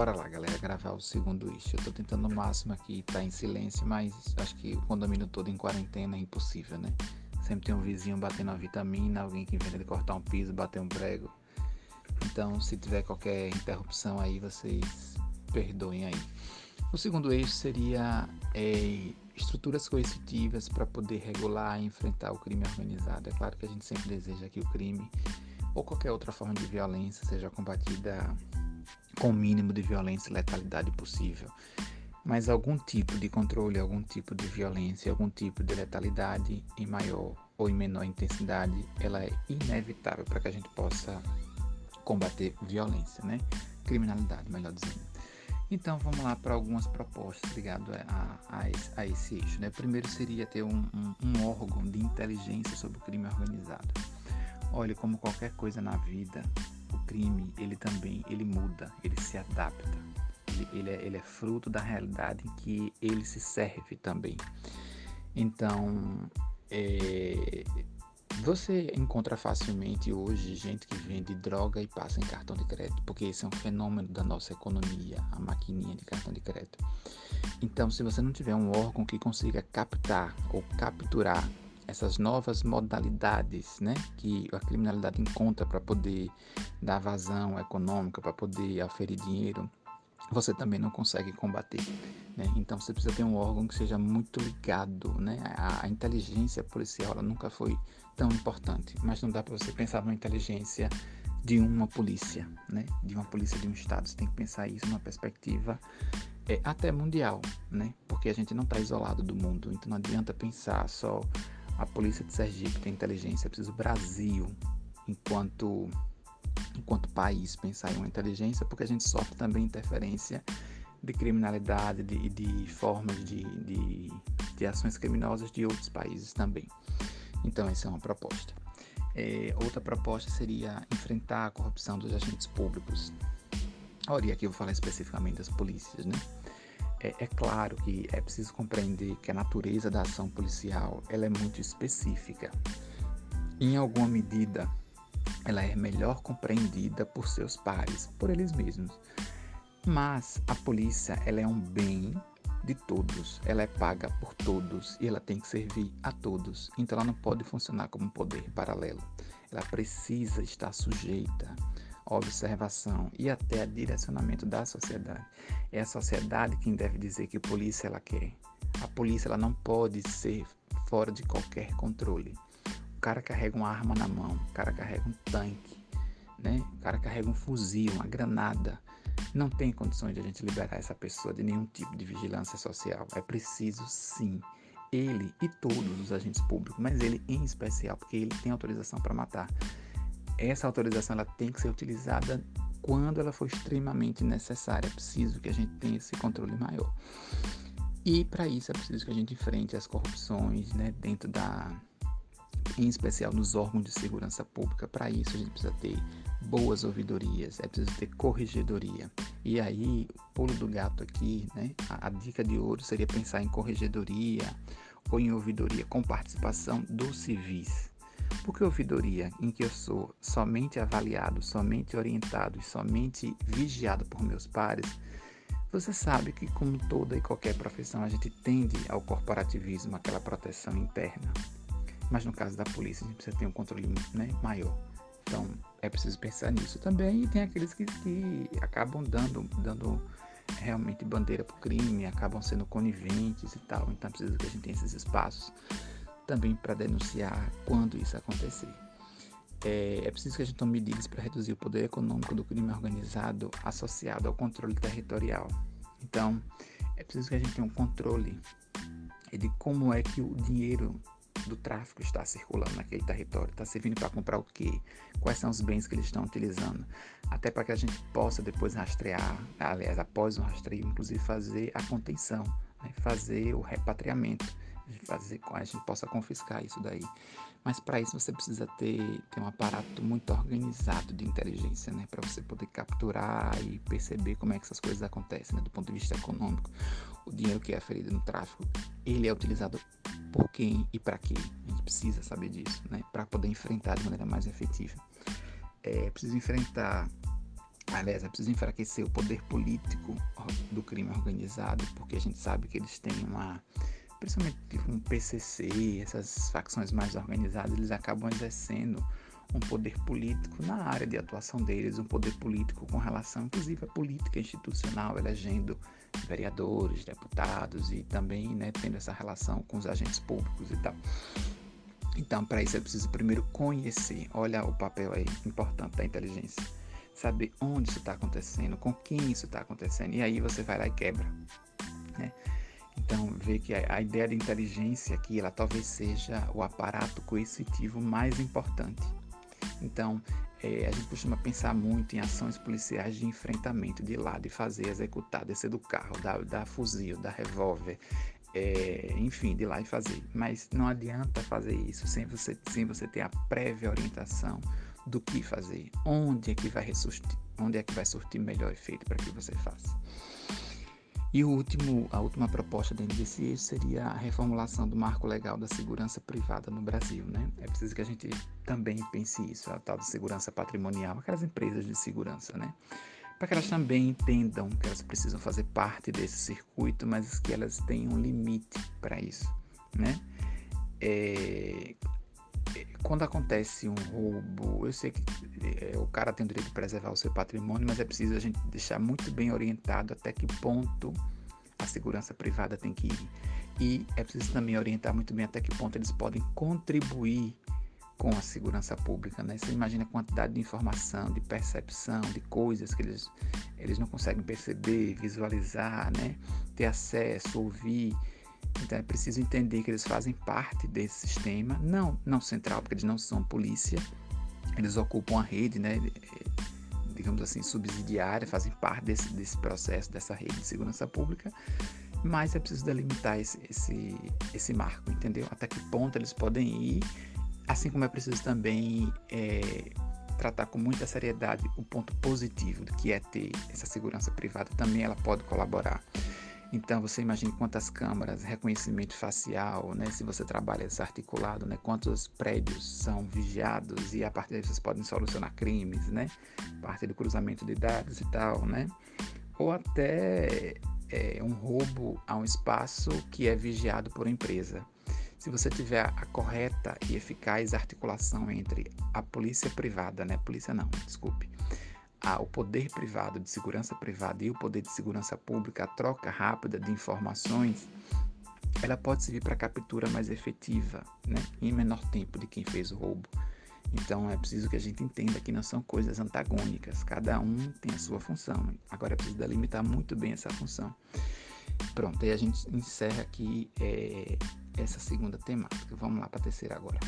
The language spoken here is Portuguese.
bora lá, galera, gravar o segundo eixo. Eu tô tentando o máximo aqui tá em silêncio, mas acho que o condomínio todo em quarentena é impossível, né? Sempre tem um vizinho batendo uma vitamina, alguém que inventa de cortar um piso, bater um prego. Então, se tiver qualquer interrupção aí, vocês perdoem aí. O segundo eixo seria é, estruturas coercitivas para poder regular e enfrentar o crime organizado. É claro que a gente sempre deseja que o crime ou qualquer outra forma de violência seja combatida com o mínimo de violência e letalidade possível. Mas algum tipo de controle, algum tipo de violência, algum tipo de letalidade em maior ou em menor intensidade, ela é inevitável para que a gente possa combater violência, né? Criminalidade, melhor dizendo. Então vamos lá para algumas propostas ligadas a, a, a, esse, eixo. Né? Primeiro seria ter um, um, um órgão de inteligência sobre o crime organizado. Olha, como qualquer coisa na vida, crime ele também ele muda, ele se adapta. Ele, ele, é, ele é fruto da realidade em que ele se serve também. Então, é, você encontra facilmente hoje gente que vende droga e passa em cartão de crédito, porque esse é um fenômeno da nossa economia, a maquininha de cartão de crédito. Então, se você não tiver um órgão que consiga captar ou capturar essas novas modalidades né, que a criminalidade encontra para poder dar vazão econômica, para poder oferir dinheiro, você também não consegue combater. Né? Então você precisa ter um órgão que seja muito ligado. Né? A, a inteligência policial ela nunca foi tão importante, mas não dá para você pensar numa inteligência de uma polícia, né? de uma polícia de um estado. Você tem que pensar isso numa perspectiva é, até mundial, né? porque a gente não está isolado do mundo, então não adianta pensar só a polícia de Sergipe tem inteligência, é preciso o Brasil, enquanto enquanto país pensar em uma inteligência, porque a gente sofre também interferência de criminalidade, de, de formas de, de, de, ações criminosas de outros países também. Então, essa é uma proposta. É, outra proposta seria enfrentar a corrupção dos agentes públicos. E aqui eu vou falar especificamente das polícias, né? É, é, claro que é preciso compreender que a natureza da ação policial ela é muito específica. Em alguma medida, ela é melhor compreendida por seus pares, por eles mesmos. Mas a polícia ela é um bem de todos, ela é paga por todos e ela tem que servir a todos. Então ela não pode funcionar como um poder paralelo. Ela precisa estar sujeita observação e até direcionamento da sociedade. É a sociedade quem deve dizer que polícia ela quer. A polícia ela não pode ser fora de qualquer controle. O cara carrega uma arma na mão, o cara carrega um tanque, né? O cara carrega um fuzil, uma granada. Não tem condições de a gente liberar essa pessoa de nenhum tipo de vigilância social. É preciso sim ele e todos os agentes públicos, mas ele em especial, porque ele tem autorização para matar. Essa autorização ela tem que ser utilizada quando ela for extremamente necessária. É preciso que a gente tenha esse controle maior. E para isso é preciso que a gente enfrente as corrupções né, dentro da, em especial nos órgãos de segurança pública. Para isso, a gente precisa ter boas ouvidorias, é preciso ter corregedoria. E aí, pulo do gato aqui, né? A, a, dica de ouro seria pensar em corregedoria ou em ouvidoria com participação dos civis. Porque ouvidoria em que eu sou somente avaliado, somente orientado e somente vigiado por meus pares, você sabe que, como toda e qualquer profissão, a gente tende ao corporativismo, aquela proteção interna. Mas no caso da polícia, a gente precisa ter um controle né, maior. Então, é preciso pensar nisso também. E tem aqueles que, que acabam dando, dando realmente bandeira para o crime, acabam sendo coniventes e tal. Então, é preciso que a gente tenha esses espaços também para denunciar quando isso acontecer. É, é, preciso que a gente tome medidas para reduzir o poder econômico do crime organizado associado ao controle territorial. Então, é preciso que a gente tenha um controle de como é que o dinheiro do tráfico está circulando naquele território, está servindo para comprar o quê, quais são os bens que eles estão utilizando, até para que a gente possa depois rastrear, aliás, após o rastreio, inclusive fazer a contenção, né, fazer o repatriamento, fazer a gente possa confiscar isso daí. Mas para isso você precisa ter, ter um aparato muito organizado de inteligência, né? Para você poder capturar e perceber como é que essas coisas acontecem, né? Do ponto de vista econômico. O dinheiro que é aferido no tráfico, ele é utilizado por quem e para quê. A gente precisa saber disso, né? Para poder enfrentar de maneira mais efetiva. É preciso enfrentar Aliás, é preciso enfraquecer o poder político do crime organizado, porque a gente sabe que eles têm uma. Principalmente um PCC, essas facções mais organizadas, eles acabam exercendo um poder político na área de atuação deles, um poder político com relação, inclusive, à política institucional, elegendo vereadores, deputados e também né, tendo essa relação com os agentes públicos e tal. Então, para isso é preciso primeiro conhecer, olha o papel aí importante da inteligência, saber onde isso está acontecendo, com quem isso está acontecendo, e aí você vai lá e quebra. Né? Então, vê que a, ideia de inteligência aqui, ela talvez seja o aparato coercitivo mais importante. Então, é, a gente costuma pensar muito em ações policiais de enfrentamento, de ir lá, de fazer, executar, descer do carro, dar, dar fuzil, dar revólver, é, enfim, de ir lá e fazer. Mas não adianta fazer isso sem você, sem você ter a prévia orientação do que fazer, onde é que vai ressuscitar, onde é que vai surtir melhor efeito para que você faça. E o último, a última proposta dentro desse eixo seria a reformulação do marco legal da segurança privada no Brasil. Né? É preciso que a gente também pense isso, a tal de segurança patrimonial, aquelas empresas de segurança, né? para que elas também entendam que elas precisam fazer parte desse circuito, mas que elas têm um limite para isso. Né? É, quando acontece um roubo, eu sei que é, o cara tem o direito de preservar o seu patrimônio, mas é preciso a gente deixar muito bem orientado até que ponto a segurança privada tem que ir. E é preciso também orientar muito bem até que ponto eles podem contribuir com a segurança pública. Né? Você imagina a quantidade de informação, de percepção, de coisas que eles, eles não conseguem perceber, visualizar, né? ter acesso, ouvir. Então é preciso entender que eles fazem parte desse sistema, não, não central, porque eles não são polícia, eles ocupam a rede, né, digamos assim, subsidiária, fazem parte desse, desse processo, dessa rede de segurança pública, mas é preciso delimitar esse, esse, esse marco, entendeu? Até que ponto eles podem ir, assim como é preciso também é, tratar com muita seriedade o ponto positivo do que é ter essa segurança privada, também ela pode colaborar então você imagina quantas câmaras, reconhecimento facial, né? Se você trabalha desarticulado, né? Quantos prédios são vigiados e a partir daí vocês podem solucionar crimes, né? Parte do cruzamento de dados e tal, né? Ou até é, um roubo a um espaço que é vigiado por empresa. Se você tiver a correta e eficaz articulação entre a polícia privada, né? Polícia não, desculpe o poder privado de segurança privada e o poder de segurança pública, a troca rápida de informações, ela pode servir para captura mais efetiva, né, em menor tempo de quem fez o roubo. Então é preciso que a gente entenda que não são coisas antagônicas, cada um tem a sua função. Agora é preciso delimitar muito bem essa função. Pronto, aí a gente encerra aqui é, essa segunda temática. Vamos lá para a terceira agora.